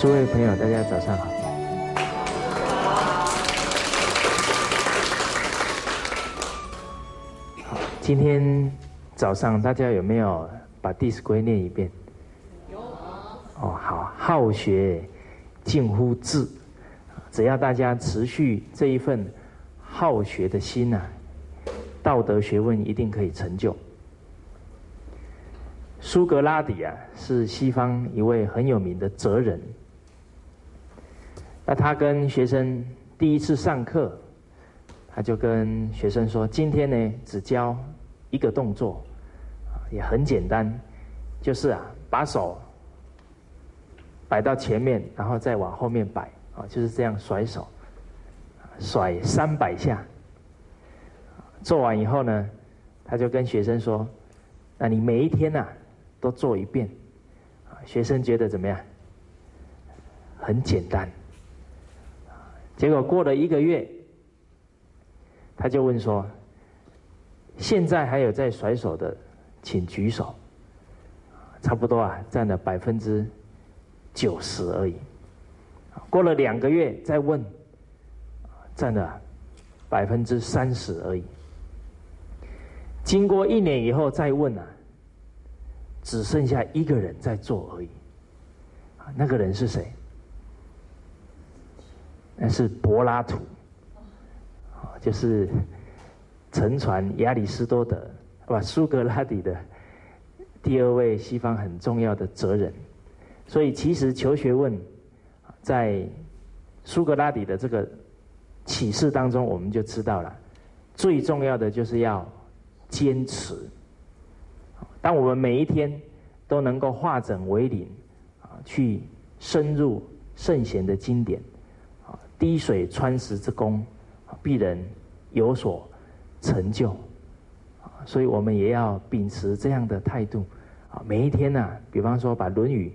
啊，诸位朋友，大家早上好。好，今天早上大家有没有把《弟子规》念一遍？有。哦，好，好学近乎智，只要大家持续这一份好学的心呐，道德学问一定可以成就。苏格拉底啊，是西方一位很有名的哲人。那他跟学生第一次上课，他就跟学生说：“今天呢，只教一个动作，也很简单，就是啊，把手摆到前面，然后再往后面摆，啊，就是这样甩手，甩三百下。做完以后呢，他就跟学生说：‘那你每一天呐。’”都做一遍，学生觉得怎么样？很简单。结果过了一个月，他就问说：“现在还有在甩手的，请举手。”差不多啊，占了百分之九十而已。过了两个月再问，占了百分之三十而已。经过一年以后再问啊。只剩下一个人在做而已，那个人是谁？那是柏拉图，就是沉船亚里士多德，不，苏格拉底的第二位西方很重要的哲人。所以，其实求学问，在苏格拉底的这个启示当中，我们就知道了，最重要的就是要坚持。当我们每一天都能够化整为零，啊，去深入圣贤的经典，滴水穿石之功，必然有所成就，所以我们也要秉持这样的态度，啊，每一天呢，比方说把《论语》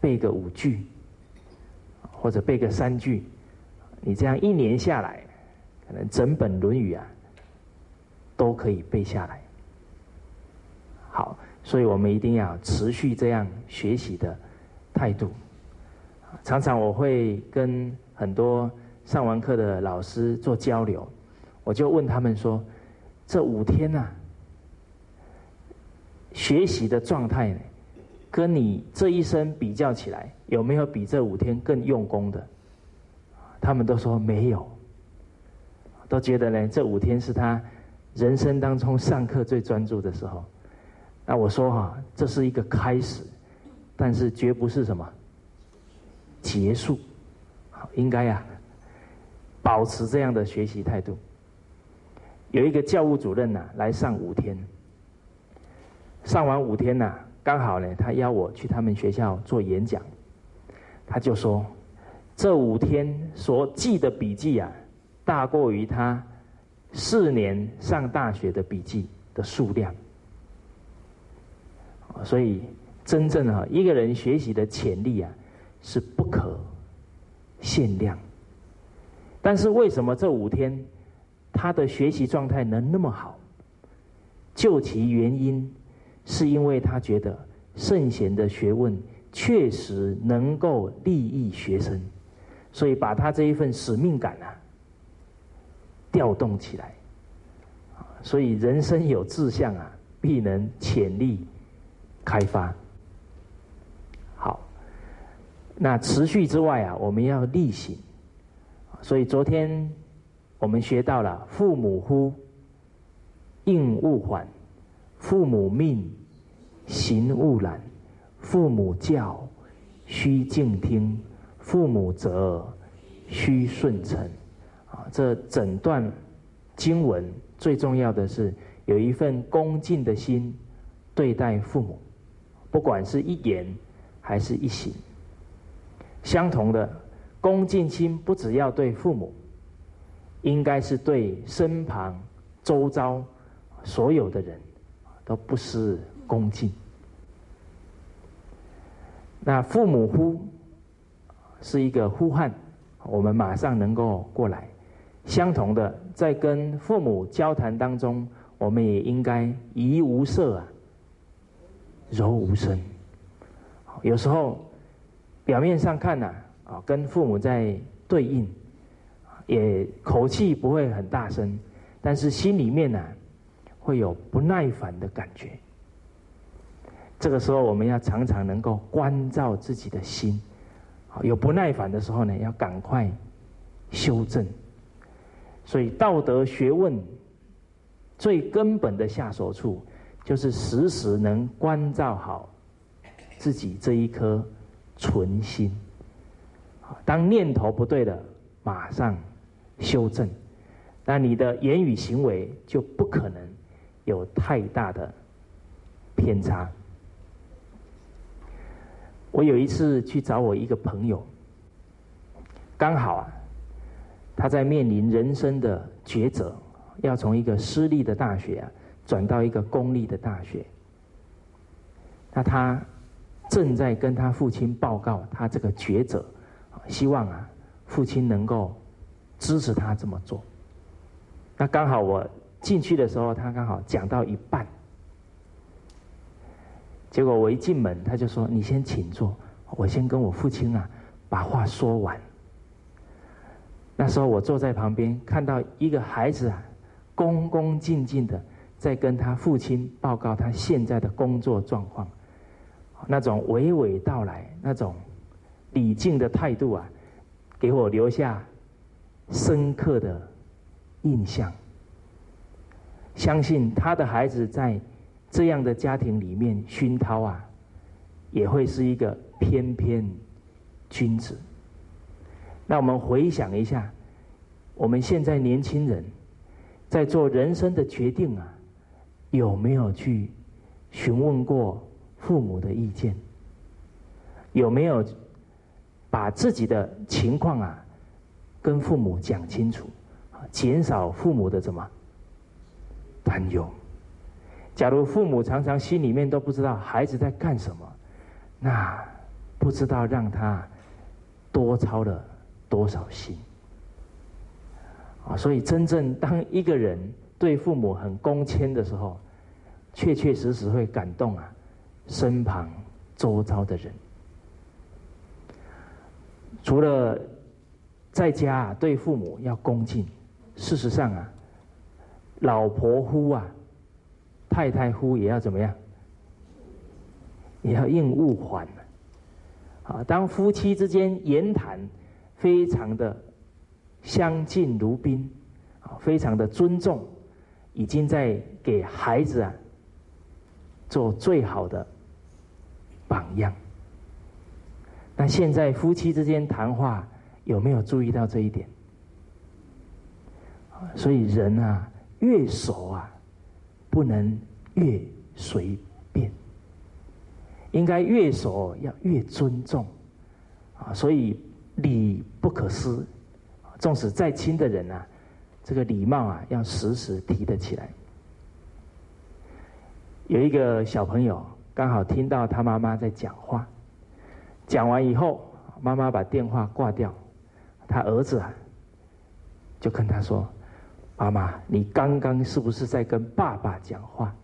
背个五句，或者背个三句，你这样一年下来，可能整本《论语》啊，都可以背下来。好，所以我们一定要持续这样学习的态度。常常我会跟很多上完课的老师做交流，我就问他们说：这五天呐，学习的状态，跟你这一生比较起来，有没有比这五天更用功的？他们都说没有，都觉得呢，这五天是他人生当中上课最专注的时候。那我说哈，这是一个开始，但是绝不是什么结束。好，应该呀，保持这样的学习态度。有一个教务主任呐，来上五天，上完五天呐，刚好呢，他邀我去他们学校做演讲，他就说，这五天所记的笔记啊，大过于他四年上大学的笔记的数量。所以，真正啊，一个人学习的潜力啊，是不可限量。但是，为什么这五天他的学习状态能那么好？究其原因，是因为他觉得圣贤的学问确实能够利益学生，所以把他这一份使命感啊调动起来。所以，人生有志向啊，必能潜力。开发，那持续之外啊，我们要力行。所以昨天我们学到了“父母呼，应勿缓；父母命，行勿懒；父母教，须敬听；父母责，须顺承。”啊，这整段经文最重要的是有一份恭敬的心对待父母。不管是一言还是一行，相同的恭敬心，不只要对父母，应该是对身旁、周遭所有的人，都不失恭敬。那父母呼是一个呼唤，我们马上能够过来。相同的，在跟父母交谈当中，我们也应该怡无色啊。柔无声，有时候表面上看呢，啊，跟父母在对应，也口气不会很大声，但是心里面呢，会有不耐烦的感觉。这个时候，我们要常常能够关照自己的心，有不耐烦的时候呢，要赶快修正。所以，道德学问最根本的下手处，就是时时能关照好自己这一颗存心。当念头不对了，马上修正，那你的言语行为就不可能有太大的偏差。我有一次去找我一个朋友，刚好啊，他在面临人生的抉择，要从一个私立的大学啊转到一个公立的大学。那他正在跟他父亲报告他这个抉择，希望啊父亲能够支持他这么做。那刚好我进去的时候，他刚好讲到一半。结果我一进门，他就说：“你先请坐，我先跟我父亲啊把话说完。”那时候我坐在旁边，看到一个孩子啊，恭恭敬敬的在跟他父亲报告他现在的工作状况，那种娓娓道来、那种礼敬的态度啊，给我留下深刻的印象。相信他的孩子在。这样的家庭里面熏陶啊，也会是一个翩翩君子。那我们回想一下，我们现在年轻人在做人生的决定啊，有没有去询问过父母的意见？有没有把自己的情况啊跟父母讲清楚，减少父母的什么担忧？假如父母常常心里面都不知道孩子在干什么，那不知道让他多操了多少心啊！所以，真正当一个人对父母很恭谦的时候，确确实实会感动啊身旁周遭的人。除了在家对父母要恭敬，事实上啊，老婆呼啊。太太夫也要怎么样？也要应物还。啊，当夫妻之间言谈非常的相敬如宾，啊，非常的尊重，已经在给孩子啊做最好的榜样。那现在夫妻之间谈话有没有注意到这一点？所以人啊，越熟啊。不能越随便，应该越熟要越尊重啊！所以礼不可失，纵使再亲的人啊，这个礼貌啊要时时提得起来。有一个小朋友刚好听到他妈妈在讲话，讲完以后，妈妈把电话挂掉，他儿子啊就跟他说。妈妈，你刚刚是不是在跟爸爸讲话？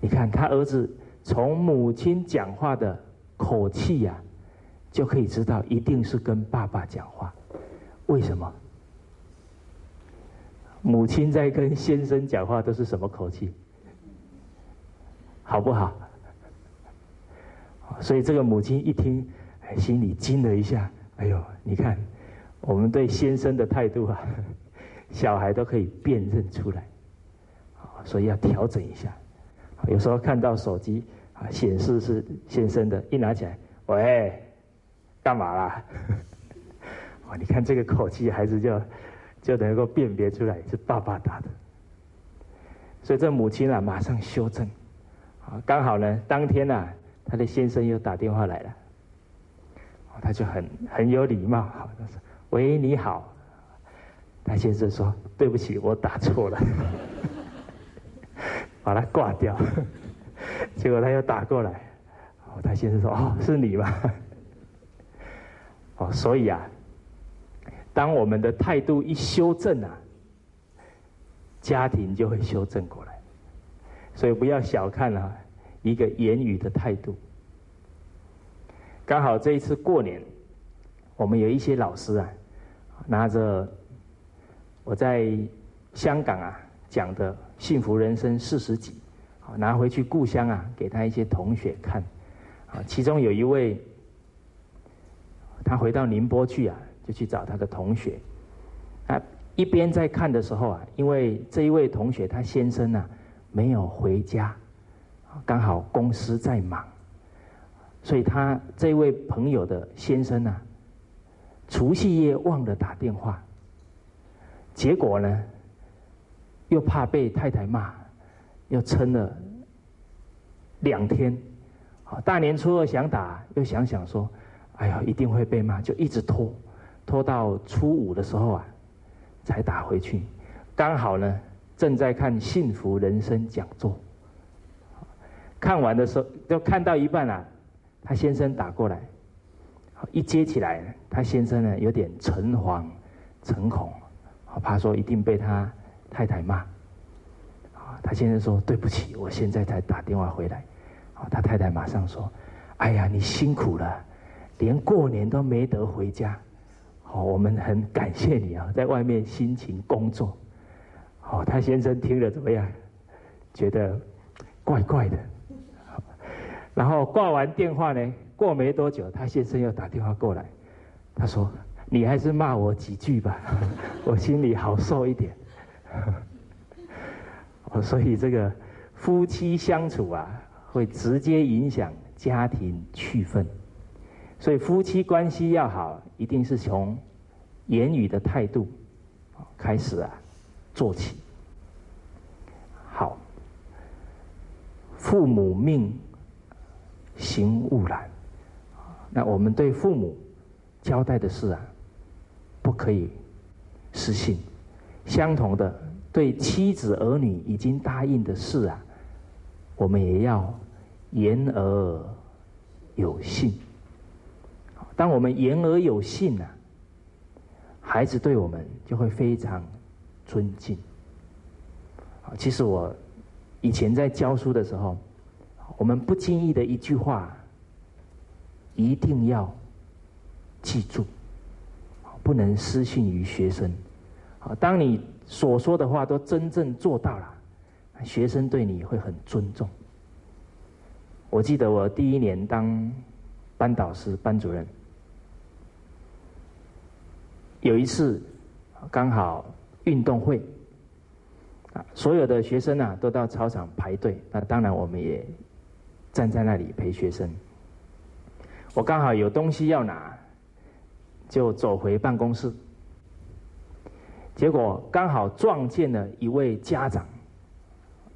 你看他儿子从母亲讲话的口气呀，就可以知道一定是跟爸爸讲话。为什么？母亲在跟先生讲话都是什么口气？好不好？所以这个母亲一听，心里惊了一下。哎呦，你看。我们对先生的态度啊，小孩都可以辨认出来，所以要调整一下。有时候看到手机啊显示是先生的，一拿起来，喂，干嘛啦？哦，你看这个口气，孩子就就能够辨别出来是爸爸打的。所以这母亲啊，马上修正。啊，刚好呢，当天呢，他的先生又打电话来了，他就很很有礼貌，他说。喂，你好，他先生说：“对不起，我打错了，把他挂掉。”结果他又打过来，哦，他先生说：“哦，是你吗？” 哦，所以啊，当我们的态度一修正啊，家庭就会修正过来。所以不要小看了一个言语的态度。刚好这一次过年，我们有一些老师啊，拿着我在香港啊讲的《幸福人生四十集》，拿回去故乡啊，给他一些同学看。啊，其中有一位，他回到宁波去啊，就去找他的同学。啊，一边在看的时候啊，因为这一位同学他先生呢没有回家，刚好公司在忙，所以他这位朋友的先生呢，除夕夜忘了打电话，结果呢，又怕被太太骂，又撑了两天。好大年初二想打，又想想说：“哎呀，一定会被骂，就一直拖，拖到初五的时候啊，才打回去。刚好呢，正在看《幸福人生》讲座，看完的时候，就看到一半啊，他先生打过来，一接起来，他先生呢有点诚惶诚恐，怕说一定被他太太骂。啊，他先生说：“对不起，我现在才打电话回来。”他太太马上说：“哎呀，你辛苦了，连过年都没得回家。好，我们很感谢你啊，在外面辛勤工作。”哦，他先生听了怎么样？觉得怪怪的。然后挂完电话呢，过没多久，他先生又打电话过来，他说：“你还是骂我几句吧，我心里好受一点。”哦，所以这个夫妻相处啊。会直接影响家庭气氛，所以夫妻关系要好，一定是从言语的态度开始啊做起。好，父母命行勿懒，那我们对父母交代的事啊，不可以失信。相同的，对妻子儿女已经答应的事啊。我们也要言而有信。当我们言而有信呢，孩子对我们就会非常尊敬。啊，其实我以前在教书的时候，我们不经意的一句话，一定要记住，不能失信于学生。啊，当你所说的话都真正做到了。学生对你会很尊重。我记得我第一年当班导师、班主任，有一次刚好运动会，啊，所有的学生啊都到操场排队，那当然我们也站在那里陪学生。我刚好有东西要拿，就走回办公室，结果刚好撞见了一位家长。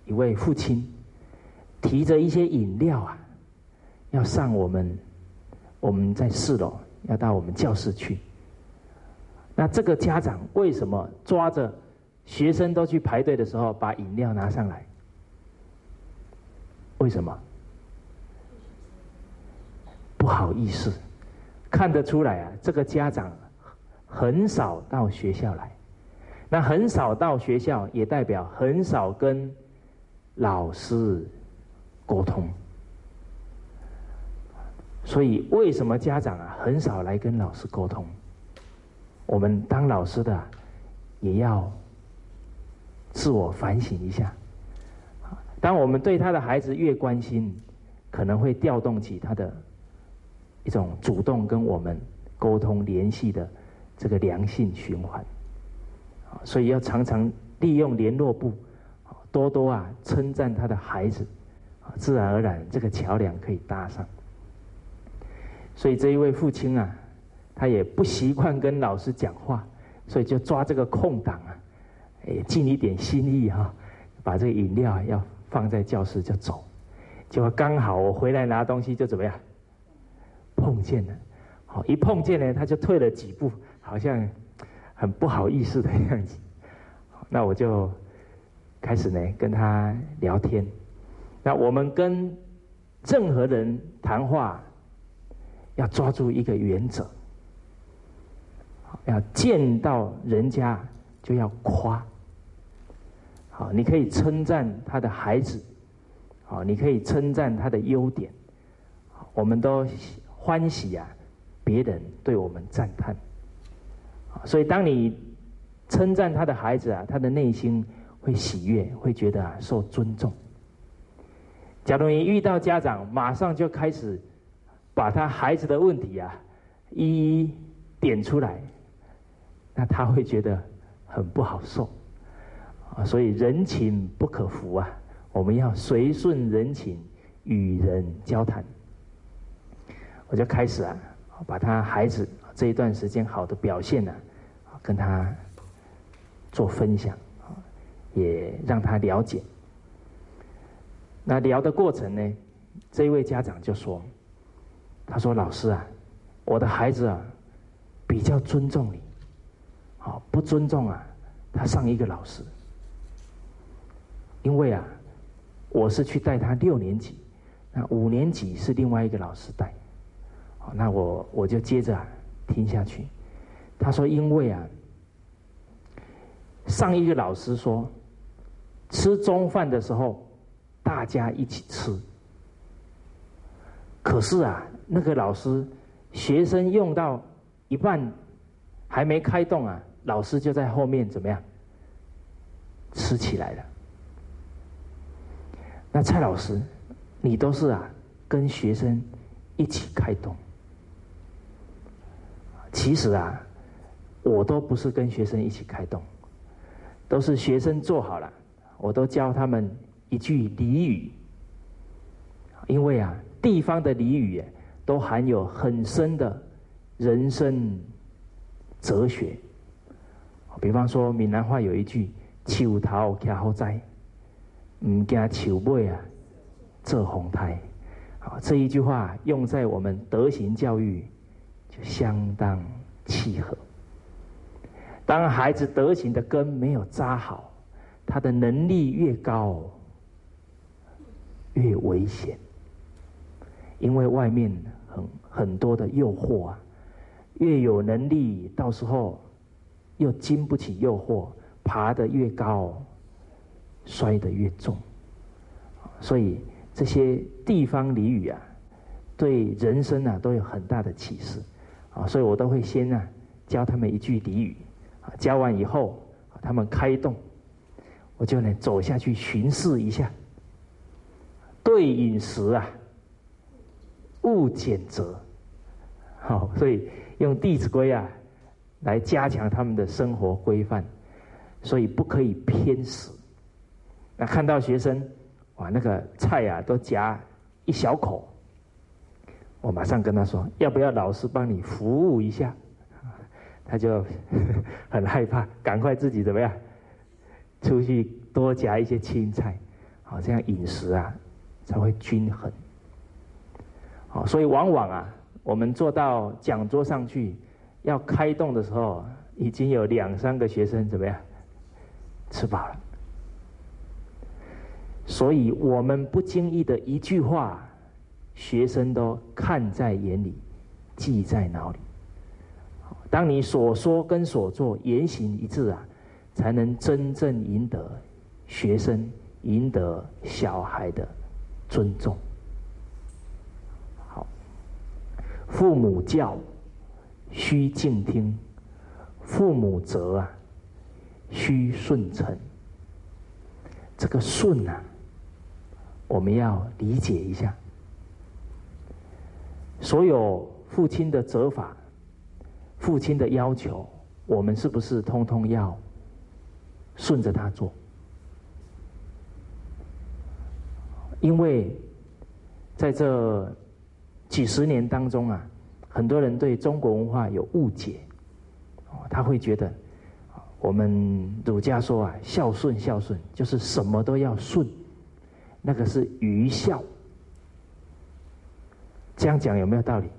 一位父亲提着一些饮料啊，要上我们，我们在四楼，要到我们教室去。那这个家长为什么抓着学生都去排队的时候，把饮料拿上来？为什么？不好意思，看得出来啊，这个家长很少到学校来。那很少到学校，也代表很少跟。老师沟通，所以为什么家长啊很少来跟老师沟通？我们当老师的也要自我反省一下。当我们对他的孩子越关心，可能会调动起他的一种主动跟我们沟通联系的这个良性循环。所以要常常利用联络部。多多啊，称赞他的孩子，自然而然这个桥梁可以搭上。所以这一位父亲啊，他也不习惯跟老师讲话，所以就抓这个空档啊，哎，尽一点心意哈，把这个饮料要放在教室就走。结果刚好我回来拿东西就怎么样，碰见了，好一碰见呢，他就退了几步，好像很不好意思的样子。那我就。开始呢，跟他聊天。那我们跟任何人谈话，要抓住一个原则：要见到人家就要夸。好，你可以称赞他的孩子，好，你可以称赞他的优点。我们都欢喜啊，别人对我们赞叹。所以当你称赞他的孩子啊，他的内心会喜悦，会觉得啊受尊重。假如你遇到家长，马上就开始把他孩子的问题啊一一点出来，那他会觉得很不好受啊。所以人情不可服啊，我们要随顺人情，与人交谈。我就开始啊，把他孩子这一段时间好的表现呢，跟他做分享，也让他了解。那聊的过程呢，这位家长就说：“他说老师啊，我的孩子啊，比较尊重你，好不尊重啊，他上一个老师，因为啊，我是去带他六年级，那五年级是另外一个老师带。”那我我就接着啊听下去。他说：“因为啊，上一个老师说，吃中饭的时候大家一起吃。可是啊，那个老师学生用到一半还没开动啊，老师就在后面怎么样吃起来了。那蔡老师，你都是啊跟学生一起开动。”其实啊，我都不是跟学生一起开动，都是学生做好了，我都教他们一句俚语。因为啊，地方的俚语都含有很深的人生哲学。比方说，闽南话有一句“树头徛好栽，唔惊树尾啊做红台”。好，这一句话用在我们德行教育就。相当契合。当孩子德行的根没有扎好，他的能力越高，越危险。因为外面很很多的诱惑啊，越有能力，到时候又经不起诱惑，爬得越高，摔得越重。所以这些地方俚语啊，对人生啊都有很大的启示。啊，所以我都会先啊教他们一句俚语，啊，教完以后，他们开动，我就能走下去巡视一下。对饮食啊，勿拣择，好，所以用《弟子规》啊来加强他们的生活规范，所以不可以偏食。那看到学生，哇，那个菜啊都夹一小口。我马上跟他说：“要不要老师帮你服务一下？”他就很害怕，赶快自己怎么样？出去多夹一些青菜，好，这样饮食啊才会均衡。好，所以往往啊，我们坐到讲桌上去要开动的时候，已经有两三个学生怎么样吃饱了。所以我们不经意的一句话。学生都看在眼里，记在脑里。当你所说跟所做言行一致啊，才能真正赢得学生、赢得小孩的尊重。好，父母教，须敬听；父母责啊，须顺承。这个顺啊，我们要理解一下。所有父亲的责罚，父亲的要求，我们是不是通通要顺着他做？因为在这几十年当中啊，很多人对中国文化有误解，他会觉得我们儒家说啊，孝顺孝顺就是什么都要顺，那个是愚孝。这样讲有没有道理？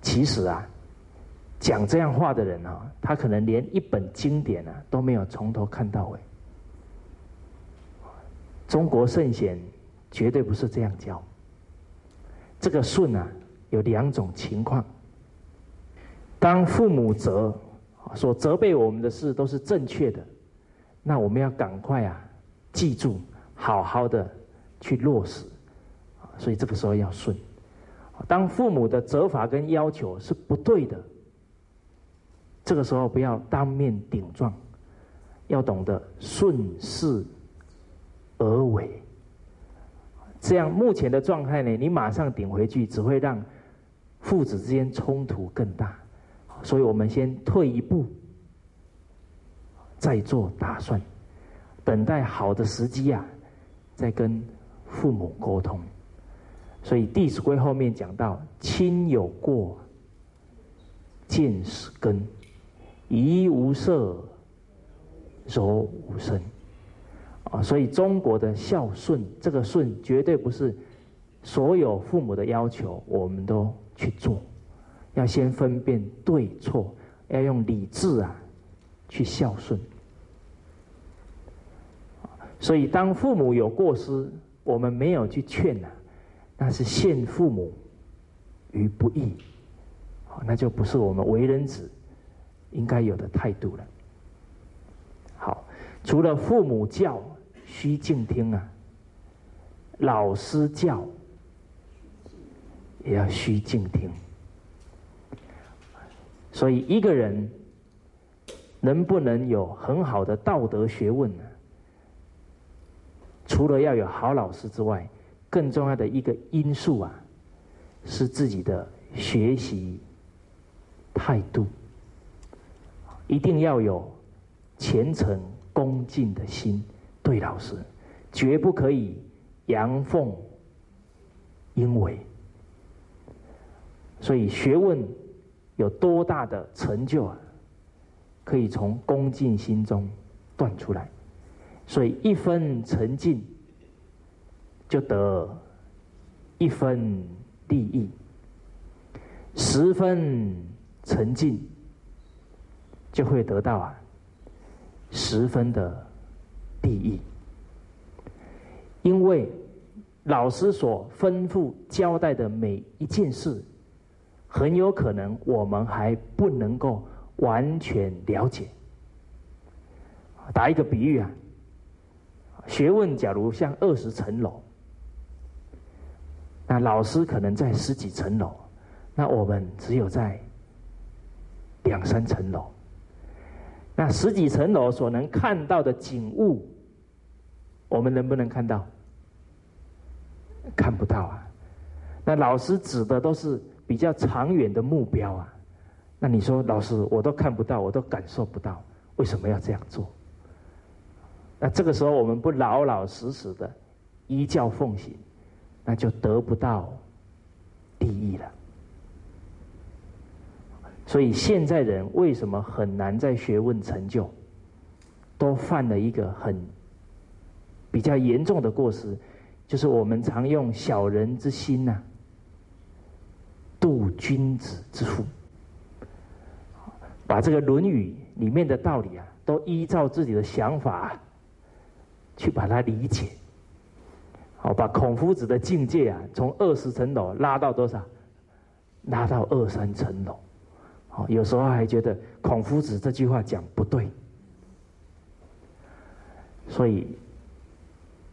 其实啊，讲这样话的人啊，他可能连一本经典啊都没有从头看到尾。中国圣贤绝对不是这样教。这个顺啊，有两种情况：当父母责所责备我们的事都是正确的，那我们要赶快啊，记住，好好的去落实。所以这个时候要顺。当父母的责罚跟要求是不对的，这个时候不要当面顶撞，要懂得顺势而为。这样目前的状态呢，你马上顶回去，只会让父子之间冲突更大。所以我们先退一步，再做打算，等待好的时机啊，再跟父母沟通。所以《弟子规》后面讲到：“亲有过，见使根；怡无色，柔无声。”啊，所以中国的孝顺，这个顺绝对不是所有父母的要求我们都去做，要先分辨对错，要用理智啊去孝顺。所以当父母有过失，我们没有去劝呐，那是陷父母于不义，那就不是我们为人子应该有的态度了。好，除了父母教。须静听啊，老师教也要须静听。所以一个人能不能有很好的道德学问呢？除了要有好老师之外，更重要的一个因素啊，是自己的学习态度，一定要有虔诚恭敬的心。对老师，绝不可以阳奉阴违。所以学问有多大的成就啊，可以从恭敬心中断出来。所以一分沉静，就得一分利益；十分沉静，就会得到啊十分的。第一，因为老师所吩咐交代的每一件事，很有可能我们还不能够完全了解。打一个比喻啊，学问假如像二十层楼，那老师可能在十几层楼，那我们只有在两三层楼。那十几层楼所能看到的景物，我们能不能看到？看不到啊。那老师指的都是比较长远的目标啊。那你说，老师我都看不到，我都感受不到，为什么要这样做？那这个时候我们不老老实实的依教奉行，那就得不到利益了。所以现在人为什么很难在学问成就？都犯了一个很比较严重的过失，就是我们常用小人之心呐，度君子之腹，把这个《论语》里面的道理啊，都依照自己的想法去把它理解。好，把孔夫子的境界啊，从二十层楼拉到多少？拉到二三层楼。哦有时候还觉得孔夫子这句话讲不对，所以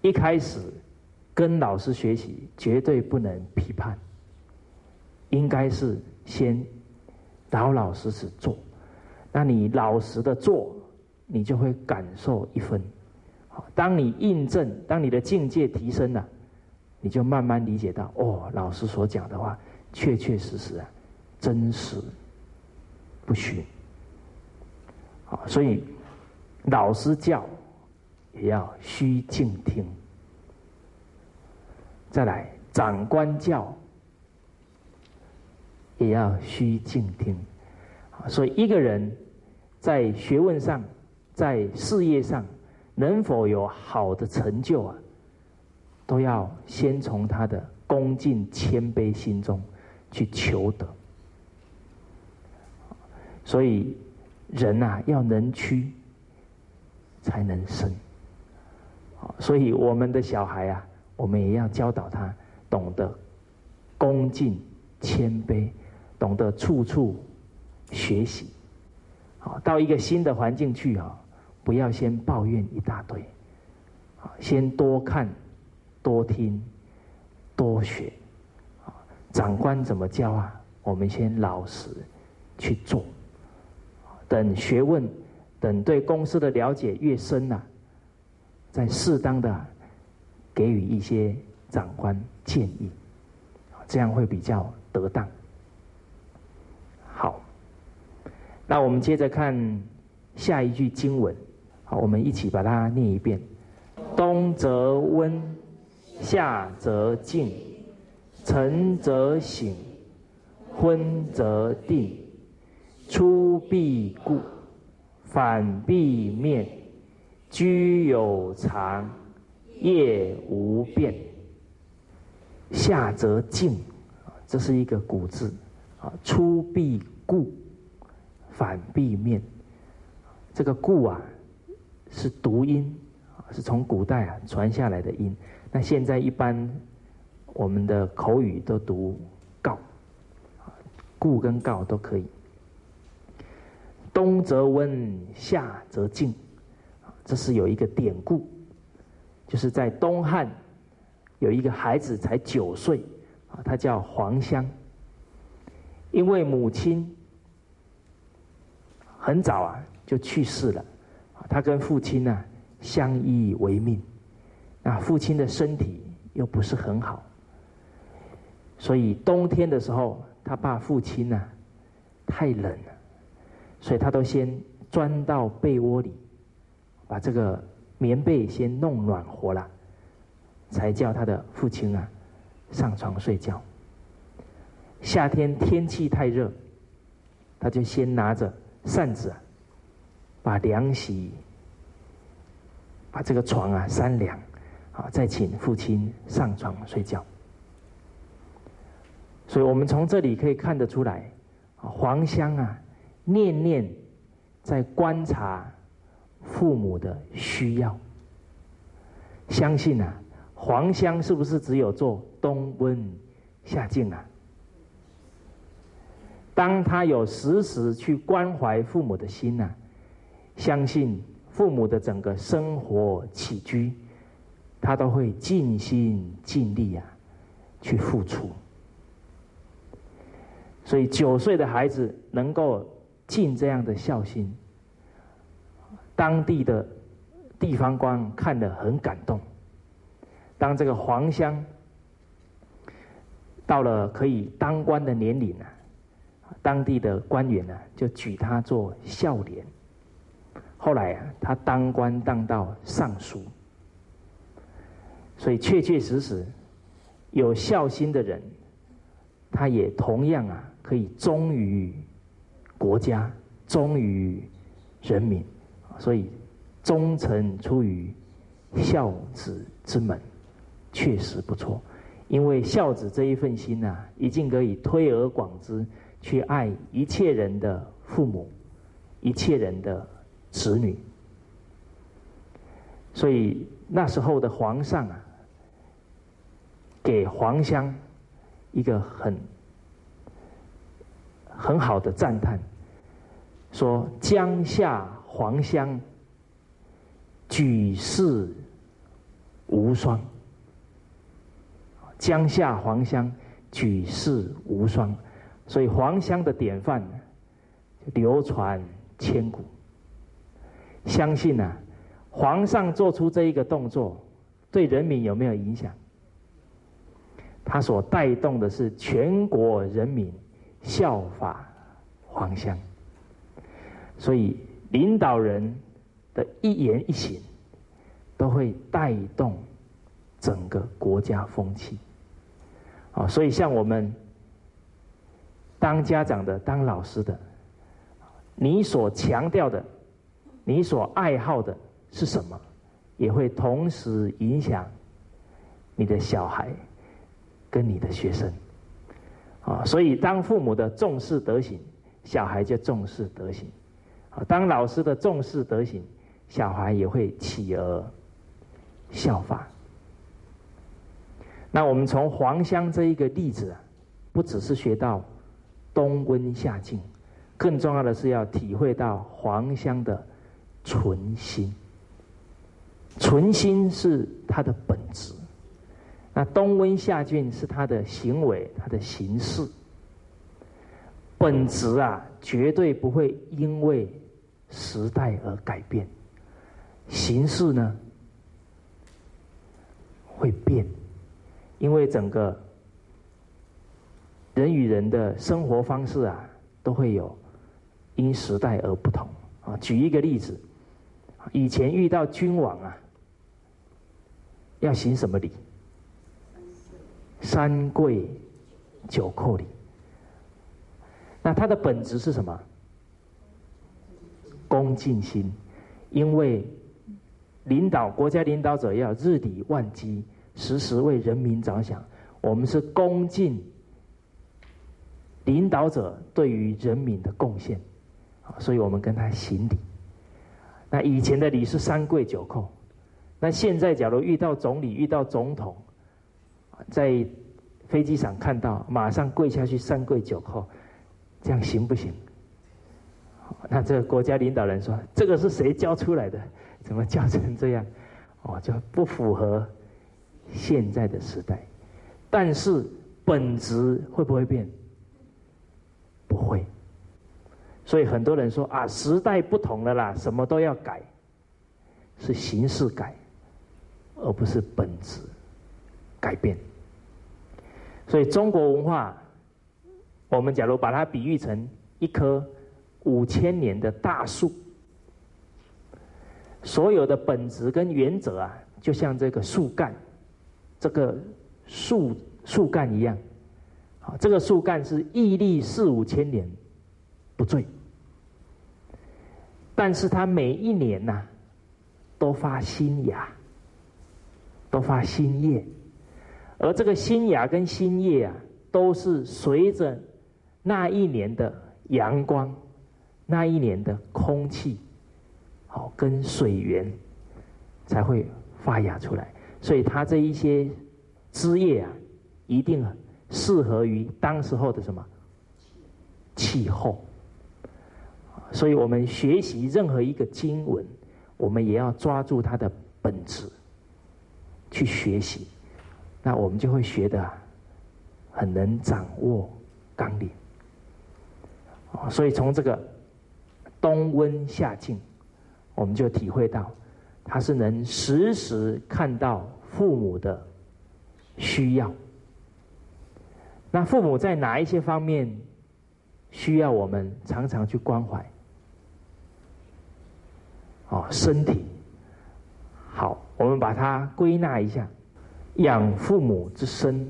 一开始跟老师学习绝对不能批判，应该是先老老实实做。那你老实的做，你就会感受一分。当你印证，当你的境界提升了，你就慢慢理解到，哦，老师所讲的话确确实实啊，真实。不虚，啊，所以老师教也要虚静听。再来，长官教也要虚静听。所以一个人在学问上、在事业上能否有好的成就啊，都要先从他的恭敬谦卑心中去求得。所以，人呐要能屈，才能伸。所以我们的小孩啊，我们也要教导他懂得恭敬、谦卑，懂得处处学习。好，到一个新的环境去啊，不要先抱怨一大堆，先多看、多听、多学，长官怎么教啊？我们先老实去做，等学问，等对公司的了解越深了，再适当的给予一些长官建议，这样会比较得当。好，那我们接着看下一句经文，好，我们一起把它念一遍：冬则温，夏则静，晨则省，昏则定。出必故，反必面。居有常，业无变。夏则静，这是一个古字。啊，出必故，反必面。这个故啊，是读音，是从古代啊传下来的音。那现在一般我们的口语都读告，故跟告都可以。冬则温，夏则静，这是有一个典故，就是在东汉有一个孩子才九岁，啊，他叫黄香。因为母亲很早啊就去世了，他跟父亲呢相依为命，那父亲的身体又不是很好，所以冬天的时候，他怕父亲呢太冷了，所以他都先钻到被窝里，把这个棉被先弄暖和了，才叫他的父亲啊上床睡觉。夏天天气太热，他就先拿着扇子，把凉席，把这个床啊扇凉，啊，再请父亲上床睡觉。所以我们从这里可以看得出来，黄香啊，念念在观察父母的需要。相信啊，黄香是不是只有做冬温夏静啊？当他有时时去关怀父母的心呢，相信父母的整个生活起居，他都会尽心尽力啊，去付出。所以九岁的孩子能够尽这样的孝心，当地的地方官看了很感动。当这个黄香到了可以当官的年龄呢？当地的官员呢，就举他做孝廉。后来啊，他当官当到尚书。所以确确实实有孝心的人，他也同样啊，可以忠于国家，忠于人民。所以忠臣出于孝子之门，确实不错。因为孝子这一份心呐，已经可以推而广之。去爱一切人的父母，一切人的子女。所以那时候的皇上啊，给黄香一个很很好的赞叹，说江夏黄香举世无双。江夏黄香举世无双。所以黄香的典范流传千古。相信呢，皇上做出这一个动作，对人民有没有影响？他所带动的是全国人民效法黄香。所以领导人的一言一行，都会带动整个国家风气。啊，所以像我们。当家长的，当老师的，你所强调的，你所爱好的是什么，也会同时影响你的小孩跟你的学生。啊，所以当父母的重视德行，小孩就重视德行；啊，当老师的重视德行，小孩也会起而效法。那我们从黄香这一个例子，不只是学到。冬温夏静，更重要的是要体会到黄香的纯心。纯心是它的本质，那冬温夏峻是他的行为，他的形式，本质啊，绝对不会因为时代而改变。形式呢，会变，因为整个人与人的生活方式啊，都会有因时代而不同啊。举一个例子，以前遇到君王啊，要行什么礼？三跪九叩礼，那它的本质是什么？恭敬心，因为领导国家领导者要日理万机，时时为人民着想。我们是恭敬领导者对于人民的贡献，所以我们跟他行礼。那以前的礼是三跪九叩，那现在假如遇到总理、遇到总统。在飞机上看到，马上跪下去三跪九叩，这样行不行？那这个国家领导人说：“这个是谁教出来的？怎么教成这样？哦，就不符合现在的时代。但是本质会不会变？不会。所以很多人说啊，时代不同了啦，什么都要改，是形式改，而不是本质。”改变，所以中国文化，我们假如把它比喻成一棵五千年的大树，所有的本质跟原则啊，就像这个树干，这个树树干一样，啊，这个树干是屹立四五千年不坠，但是它每一年呐，都发新芽，都发新叶。而这个新芽跟新叶啊，都是随着那一年的阳光、那一年的空气，好跟水源，才会发芽出来。所以它这一些枝叶啊，一定适合于当时候的什么气候。所以我们学习任何一个经文，我们也要抓住它的本质去学习。那我们就会学的很能掌握纲领，所以从这个冬温夏静，我们就体会到，他是能时时看到父母的需要。那父母在哪一些方面需要我们常常去关怀？哦，身体好，我们把它归纳一下。养父母之身，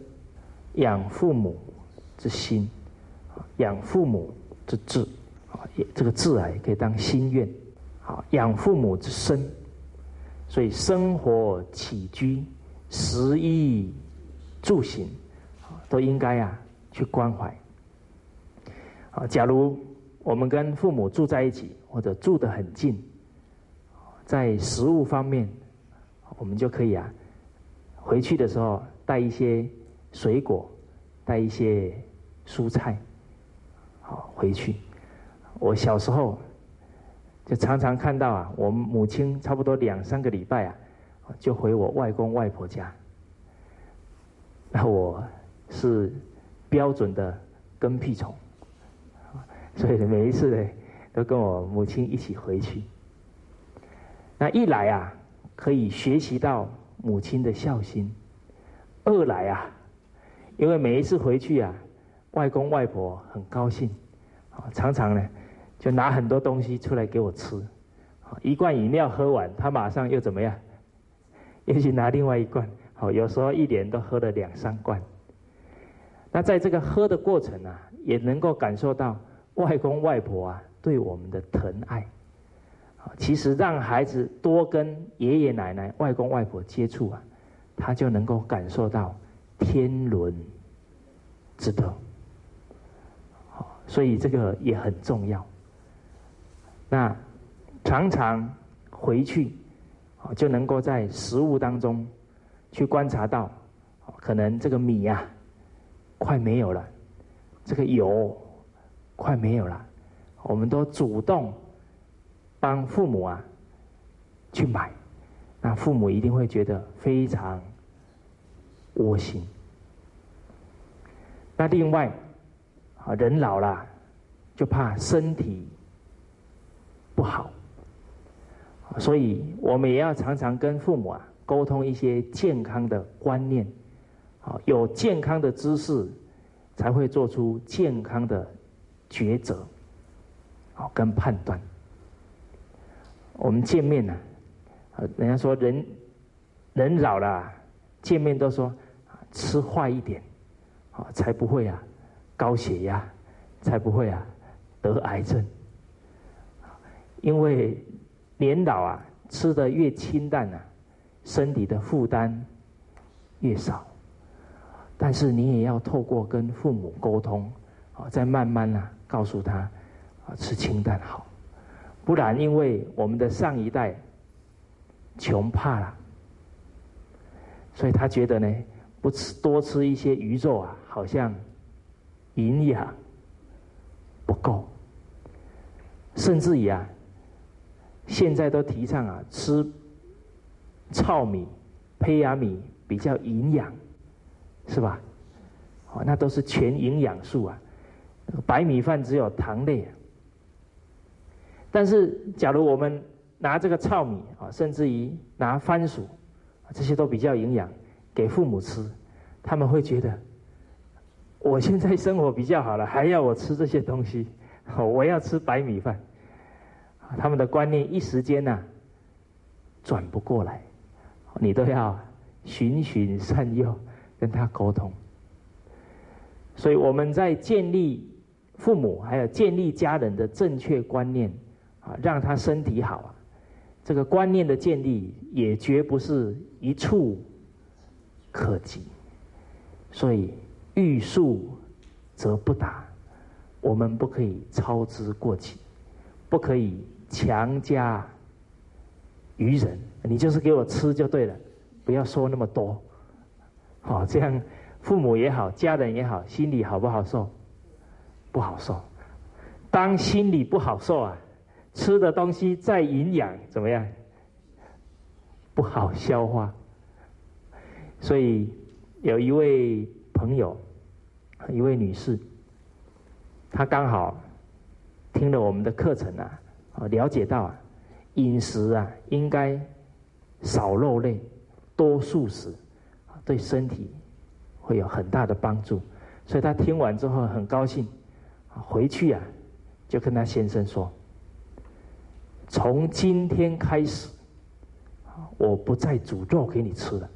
养父母之心，养父母之志，啊，这个志啊也可以当心愿。好，养父母之身，所以生活起居、食衣住行，都应该啊去关怀。啊，假如我们跟父母住在一起，或者住得很近，在食物方面，我们就可以啊。回去的时候带一些水果，带一些蔬菜，好回去。我小时候就常常看到啊，我母亲差不多两三个礼拜啊，就回我外公外婆家。那我是标准的跟屁虫，所以每一次呢，都跟我母亲一起回去。那一来啊，可以学习到。母亲的孝心，二来啊，因为每一次回去啊，外公外婆很高兴，啊，常常呢就拿很多东西出来给我吃，啊，一罐饮料喝完，他马上又怎么样？又去拿另外一罐，好，有时候一年都喝了两三罐。那在这个喝的过程啊，也能够感受到外公外婆啊对我们的疼爱。其实让孩子多跟爷爷奶奶、外公外婆接触啊，他就能够感受到天伦之乐。所以这个也很重要。那常常回去，就能够在食物当中去观察到，可能这个米呀快没有了，这个油快没有了，我们都主动。帮父母啊去买，那父母一定会觉得非常窝心。那另外，啊，人老了就怕身体不好，所以我们也要常常跟父母啊沟通一些健康的观念，啊，有健康的知识，才会做出健康的抉择，好跟判断。我们见面呢，人家说人人老了见面都说吃坏一点。啊，才不会啊，高血压，才不会啊，得癌症。因为年老啊，吃的越清淡啊，身体的负担越少。但是你也要透过跟父母沟通，啊，再慢慢啊，告诉他，啊，吃清淡好。不然，因为我们的上一代穷怕了，所以他觉得呢。不吃多吃一些鱼肉啊，好像营养不够。甚至于啊，现在都提倡啊，吃糙米、胚芽米比较营养，是吧？哦，那都是全营养素啊。白米饭只有糖类。但是，假如我们拿这个糙米啊，甚至于拿番薯，这些都比较营养。给父母吃，他们会觉得我现在生活比较好了，还要我吃这些东西？我要吃白米饭。他们的观念一时间呐转不过来，你都要循循善诱跟他沟通。所以我们在建立父母还有建立家人的正确观念啊，让他身体好啊，这个观念的建立也绝不是一触。可及，所以欲速则不达。我们不可以操之过急，不可以强加于人。你就是给我吃就对了，不要说那么多。好，这样父母也好，家人也好，心里好不好受？不好受。当心里不好受啊，吃的东西再营养怎么样？不好消化。所以有一位朋友，一位女士，她刚好听了我们的课程啊，了解到啊，饮食啊应该少肉类，多素食，对身体会有很大的帮助。所以她听完之后很高兴，回去啊就跟她先生说：从今天开始，我不再煮肉给你吃了。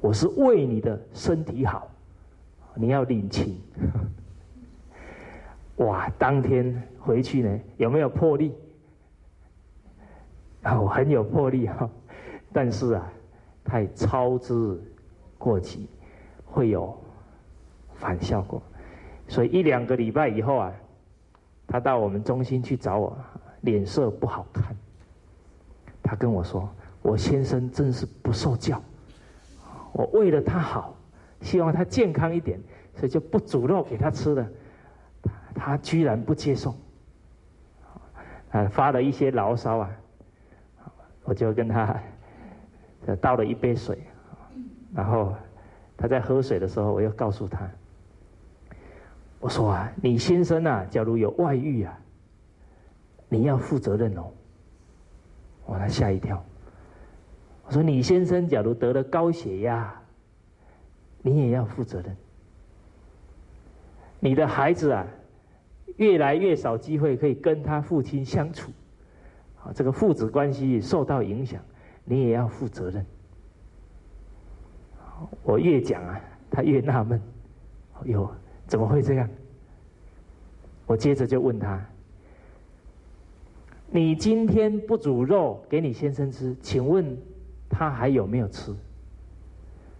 我是为你的身体好，你要领情。哇！当天回去呢，有没有魄力？哦，很有魄力哈。但是啊，太操之过急，会有反效果。所以一两个礼拜以后啊，他到我们中心去找我，脸色不好看。他跟我说：“我先生真是不受教。”我为了他好，希望他健康一点，所以就不煮肉给他吃了。他居然不接受，啊，发了一些牢骚啊，我就跟他倒了一杯水，然后他在喝水的时候，我又告诉他，我说啊，你先生啊，假如有外遇啊，你要负责任哦。我他吓一跳。我说：“你先生假如得了高血压，你也要负责任。你的孩子啊，越来越少机会可以跟他父亲相处，啊，这个父子关系受到影响，你也要负责任。”我越讲啊，他越纳闷，哟，怎么会这样？我接着就问他：“你今天不煮肉给你先生吃，请问？”他还有没有吃？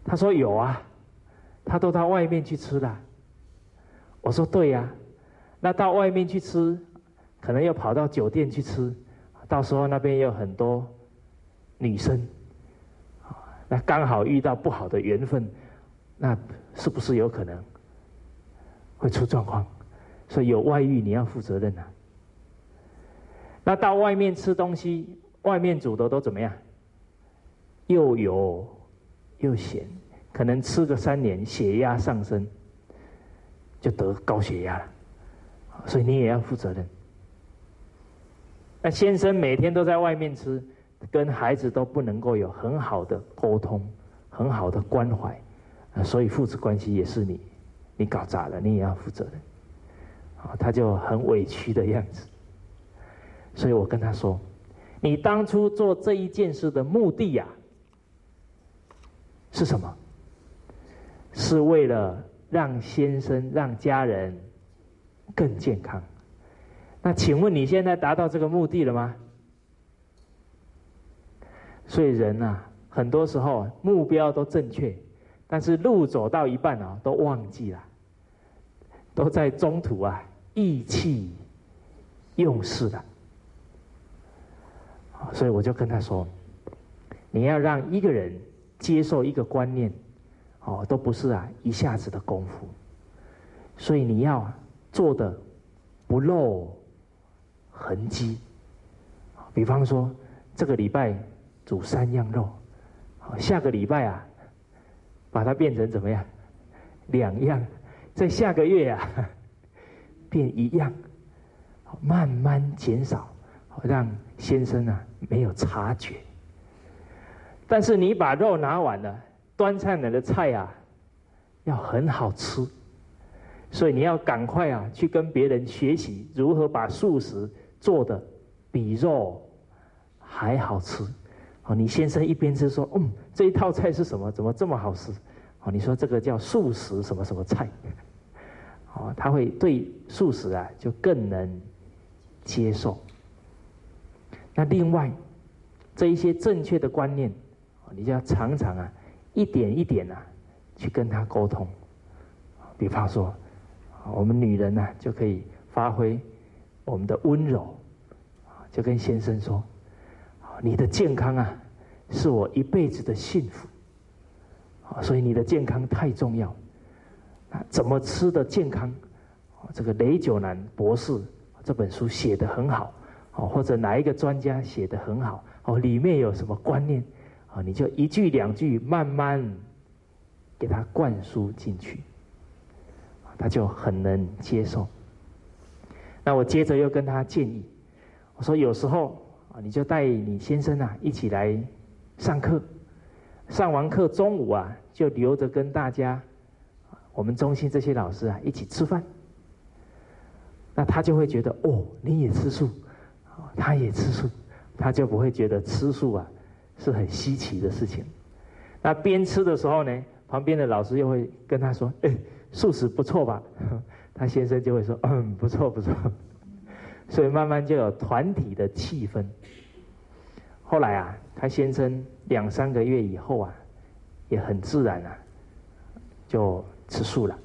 他说有啊，他都到外面去吃了。我说对呀，那到外面去吃，可能又跑到酒店去吃，到时候那边有很多女生，那刚好遇到不好的缘分，那是不是有可能会出状况？所以有外遇你要负责任啊。那到外面吃东西，外面煮的都怎么样？又油又咸，可能吃个三年，血压上升，就得高血压了，所以你也要负责任。那先生每天都在外面吃，跟孩子都不能够有很好的沟通，很好的关怀，所以父子关系也是你，你搞砸了，你也要负责任。啊，他就很委屈的样子。所以我跟他说：“你当初做这一件事的目的呀，是什么？是为了让先生、让家人更健康。”那请问你现在达到这个目的了吗？所以人啊，很多时候目标都正确，但是路走到一半啊，都忘记了，都在中途啊意气用事了。所以我就跟他说：“你要让一个人接受一个观念，哦，都不是啊一下子的功夫，所以你要做的不漏。”痕迹，比方说，这个礼拜煮三样肉，下个礼拜啊，把它变成怎么样？两样，在下个月啊，变一样，慢慢减少，让先生啊没有察觉。但是你把肉拿完了，端上来的菜啊，要很好吃，所以你要赶快啊去跟别人学习如何把素食。做的比肉还好吃，哦，你先生一边吃说，嗯，这一套菜是什么？怎么这么好吃？哦，你说这个叫素食什么什么菜？哦，他会对素食啊就更能接受。那另外这一些正确的观念，你就要常常啊一点一点啊去跟他沟通。比方说，我们女人呢就可以发挥。我们的温柔，就跟先生说：“你的健康啊，是我一辈子的幸福，所以你的健康太重要。啊，怎么吃的健康？这个雷九南博士这本书写的很好，哦，或者哪一个专家写的很好，哦，里面有什么观念？啊，你就一句两句慢慢给他灌输进去，他就很能接受。”那我接着又跟他建议，我说有时候啊，你就带你先生啊一起来上课，上完课中午啊就留着跟大家，我们中心这些老师啊一起吃饭。那他就会觉得哦，你也吃素，他也吃素，他就不会觉得吃素啊是很稀奇的事情。那边吃的时候呢，旁边的老师又会跟他说：“哎，素食不错吧？” 他先生就会说：“嗯，不错不错。”所以慢慢就有团体的气氛。后来啊，他先生两三个月以后啊，也很自然啊，就吃素了。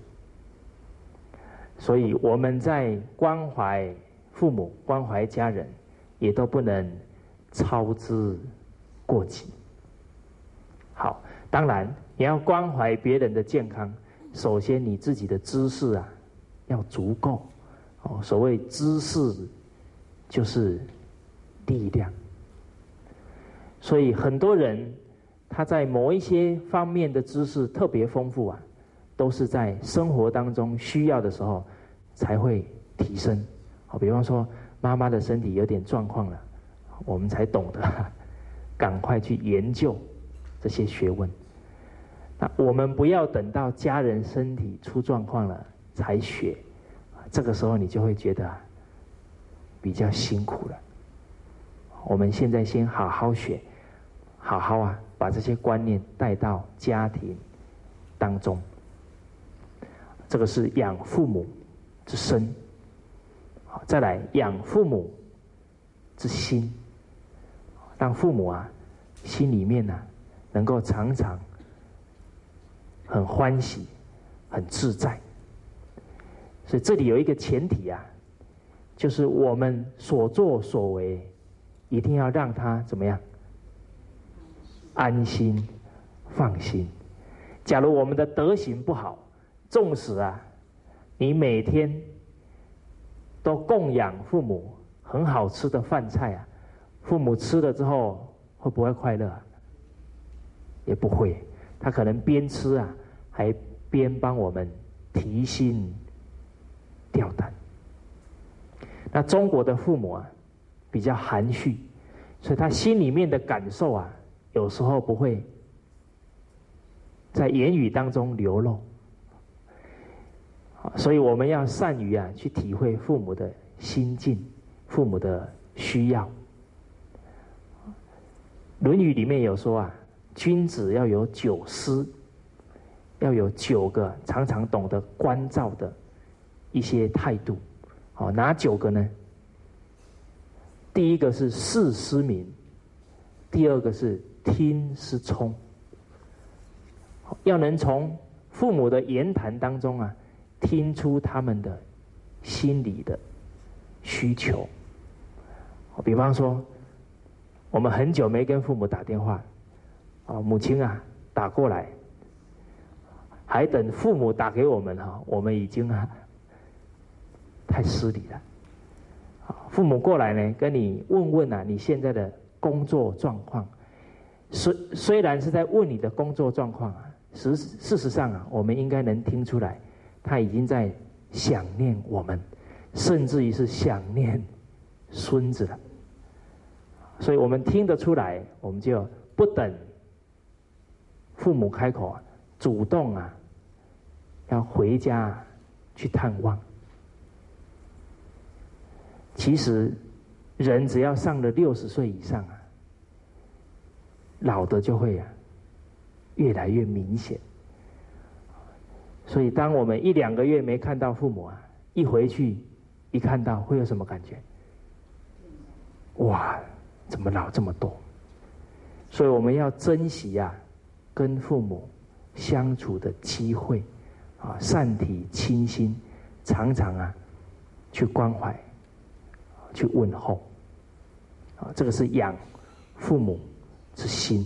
所以我们在关怀父母、关怀家人，也都不能操之过急。好，当然你要关怀别人的健康，首先你自己的知识啊。要足够，哦，所谓知识就是力量。所以很多人他在某一些方面的知识特别丰富啊，都是在生活当中需要的时候才会提升。好，比方说妈妈的身体有点状况了，我们才懂得 赶快去研究这些学问。那我们不要等到家人身体出状况了。才学，这个时候你就会觉得比较辛苦了。我们现在先好好学，好好啊，把这些观念带到家庭当中。这个是养父母之身，好，再来养父母之心，让父母啊心里面呢能够常常很欢喜、很自在。所以这里有一个前提啊，就是我们所作所为，一定要让他怎么样？安心、放心。假如我们的德行不好，纵使啊，你每天都供养父母很好吃的饭菜啊，父母吃了之后会不会快乐？也不会，他可能边吃啊，还边帮我们提心吊胆。那中国的父母啊，比较含蓄，所以他心里面的感受啊，有时候不会在言语当中流露。所以我们要善于啊，去体会父母的心境，父母的需要。《论语》里面有说啊，君子要有九思，要有九个常常懂得关照的一些态度。好，哪九个呢？第一个是事思明，第二个是听思聪。要能从父母的言谈当中啊，听出他们的心理的需求。比方说，我们很久没跟父母打电话，啊，母亲啊打过来，还等父母打给我们哈，我们已经啊。太失礼了，父母过来呢，跟你问问啊，你现在的工作状况，虽虽然是在问你的工作状况啊，实事实上啊，我们应该能听出来，他已经在想念我们，甚至于是想念孙子了，所以我们听得出来，我们就不等父母开口啊，主动啊，要回家去探望。其实，人只要上了六十岁以上啊，老的就会啊，越来越明显。所以，当我们一两个月没看到父母啊，一回去一看到，会有什么感觉？哇，怎么老这么多？所以，我们要珍惜啊，跟父母相处的机会啊，善体亲心，常常啊，去关怀。去问候，啊，这个是养父母之心。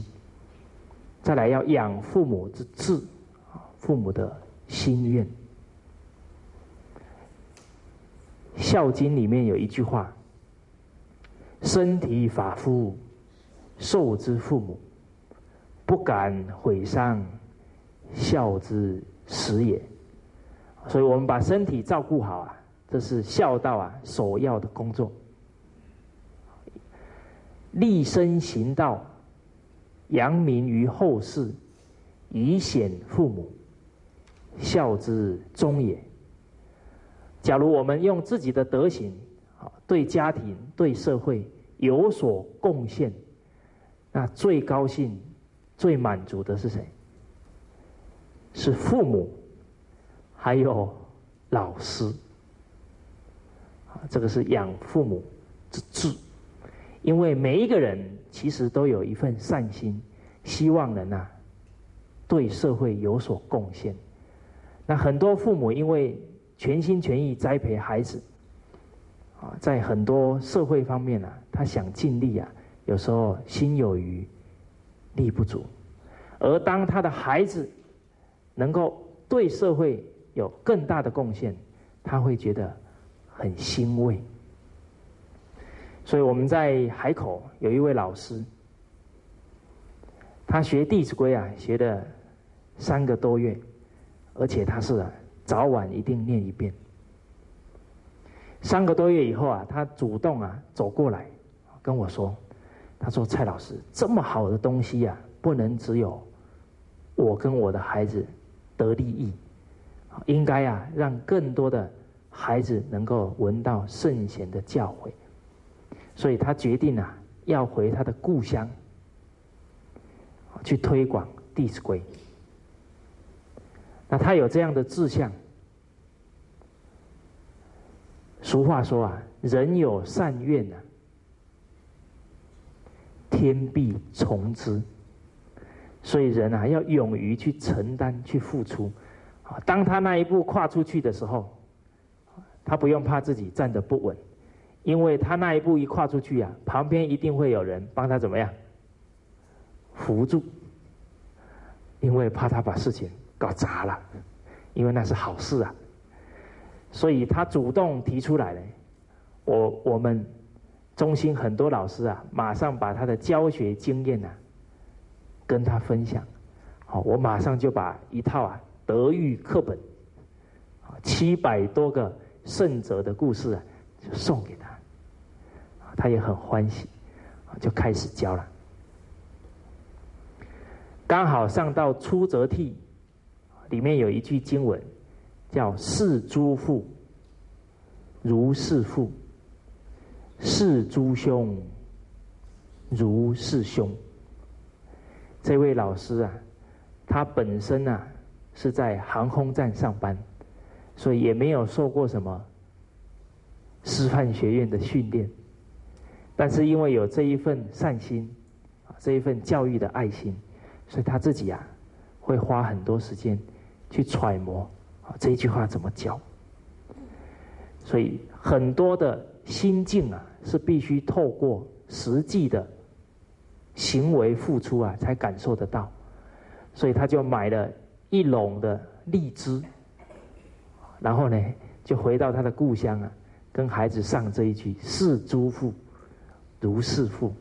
再来要养父母之志，啊，父母的心愿。《孝经》里面有一句话：“身体发肤，受之父母，不敢毁伤，孝之始也。”所以，我们把身体照顾好啊。这是孝道啊，首要的工作。立身行道，扬名于后世，以显父母，孝之终也。假如我们用自己的德行啊，对家庭、对社会有所贡献，那最高兴、最满足的是谁？是父母，还有老师。这个是养父母之志，因为每一个人其实都有一份善心，希望能啊对社会有所贡献。那很多父母因为全心全意栽培孩子，啊，在很多社会方面啊，他想尽力啊，有时候心有余力不足。而当他的孩子能够对社会有更大的贡献，他会觉得。很欣慰，所以我们在海口有一位老师，他学《弟子规》啊，学了三个多月，而且他是早晚一定念一遍。三个多月以后啊，他主动啊走过来跟我说：“他说蔡老师，这么好的东西啊，不能只有我跟我的孩子得利益，应该啊让更多的。”孩子能够闻到圣贤的教诲，所以他决定啊，要回他的故乡去推广《弟子规》。那他有这样的志向。俗话说啊，人有善愿啊，天必从之。所以人啊，要勇于去承担、去付出。啊，当他那一步跨出去的时候。他不用怕自己站得不稳，因为他那一步一跨出去啊，旁边一定会有人帮他怎么样扶住，因为怕他把事情搞砸了，因为那是好事啊，所以他主动提出来了。我我们中心很多老师啊，马上把他的教学经验呐跟他分享，好，我马上就把一套啊德育课本，啊七百多个圣哲的故事啊，就送给他，他也很欢喜，就开始教了。刚好上到出则悌，里面有一句经文，叫“视诸父如是父，视诸兄如是兄”。这位老师啊，他本身啊是在航空站上班，所以也没有受过什么师范学院的训练，但是因为有这一份善心，这一份教育的爱心。所以他自己啊，会花很多时间去揣摩啊这一句话怎么教。所以很多的心境啊，是必须透过实际的行为付出啊，才感受得到。所以他就买了一笼的荔枝，然后呢，就回到他的故乡啊，跟孩子上这一句：“是诸父如是父，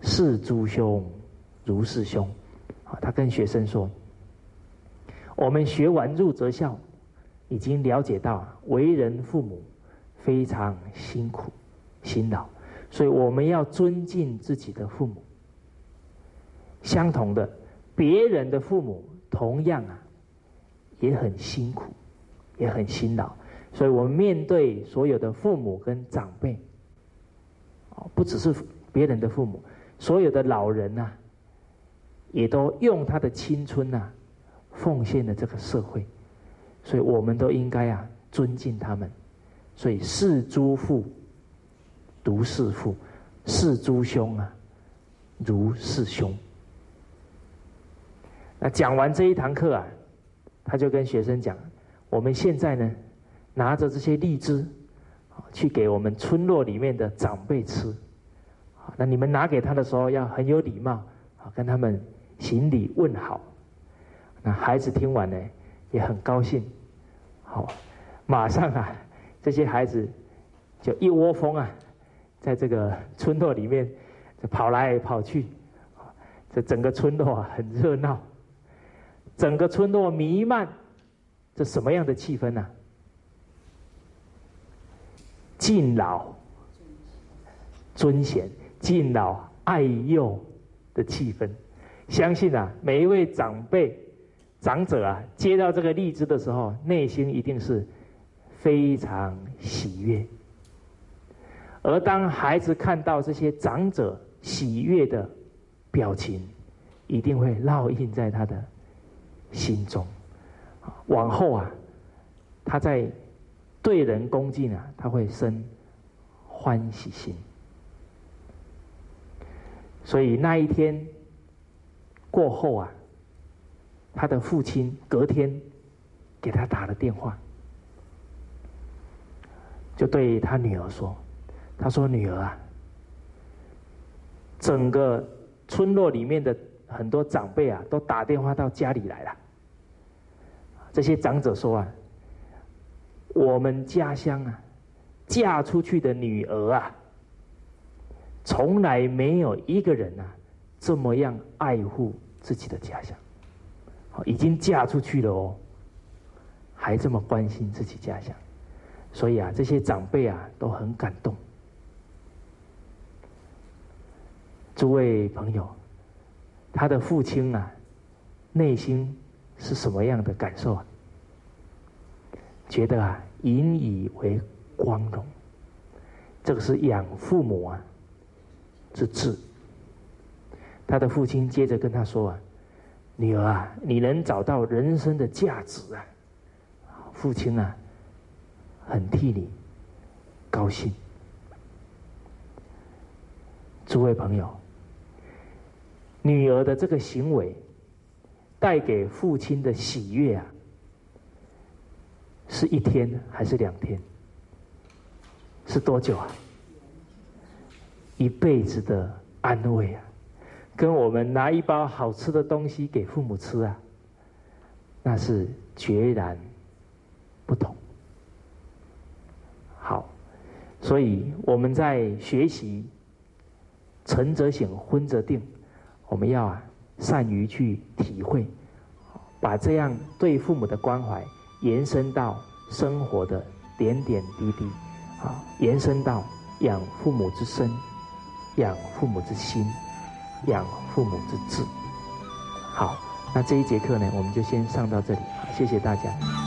是诸兄如是兄。”啊他跟学生说：“我们学完入则孝，已经了解到为人父母非常辛苦、辛劳，所以我们要尊敬自己的父母。相同的，别人的父母同样啊，也很辛苦，也很辛劳，所以我们面对所有的父母跟长辈，不只是别人的父母，所有的老人呐。”也都用他的青春呐，奉献了这个社会，所以我们都应该啊尊敬他们。所以视诸父如是父，视诸兄啊如是兄。那讲完这一堂课啊，他就跟学生讲：我们现在呢，拿着这些荔枝，去给我们村落里面的长辈吃。那你们拿给他的时候要很有礼貌，啊，跟他们。行礼问好，那孩子听完呢，也很高兴。好，马上啊，这些孩子就一窝蜂啊，在这个村落里面就跑来跑去，这整个村落啊很热闹，整个村落弥漫这什么样的气氛呢？敬老尊贤、敬老爱幼的气氛。相信啊，每一位长辈、长者啊，接到这个荔枝的时候，内心一定是非常喜悦。而当孩子看到这些长者喜悦的表情，一定会烙印在他的心中。往后啊，他在对人恭敬啊，他会生欢喜心。所以那一天。过后啊，他的父亲隔天给他打了电话，就对他女儿说：“他说女儿啊，整个村落里面的很多长辈啊，都打电话到家里来了。这些长者说啊，我们家乡啊，嫁出去的女儿啊，从来没有一个人啊。”这么样爱护自己的家乡，已经嫁出去了哦，还这么关心自己家乡，所以啊，这些长辈啊都很感动。诸位朋友，他的父亲啊，内心是什么样的感受啊？觉得啊，引以为光荣，这个是养父母啊之志。他的父亲接着跟他说：“啊，女儿啊，你能找到人生的价值啊，父亲啊，很替你高兴。”诸位朋友，女儿的这个行为带给父亲的喜悦啊，是一天还是两天？是多久啊？一辈子的安慰啊！跟我们拿一包好吃的东西给父母吃啊，那是决然不同。好，所以我们在学习“诚则省，昏则定”，我们要啊善于去体会把这样对父母的关怀延伸到生活的点点滴滴，啊，延伸到养父母之身，养父母之心，养父母之志。好，那这一节课呢，我们就先上到这里，谢谢大家。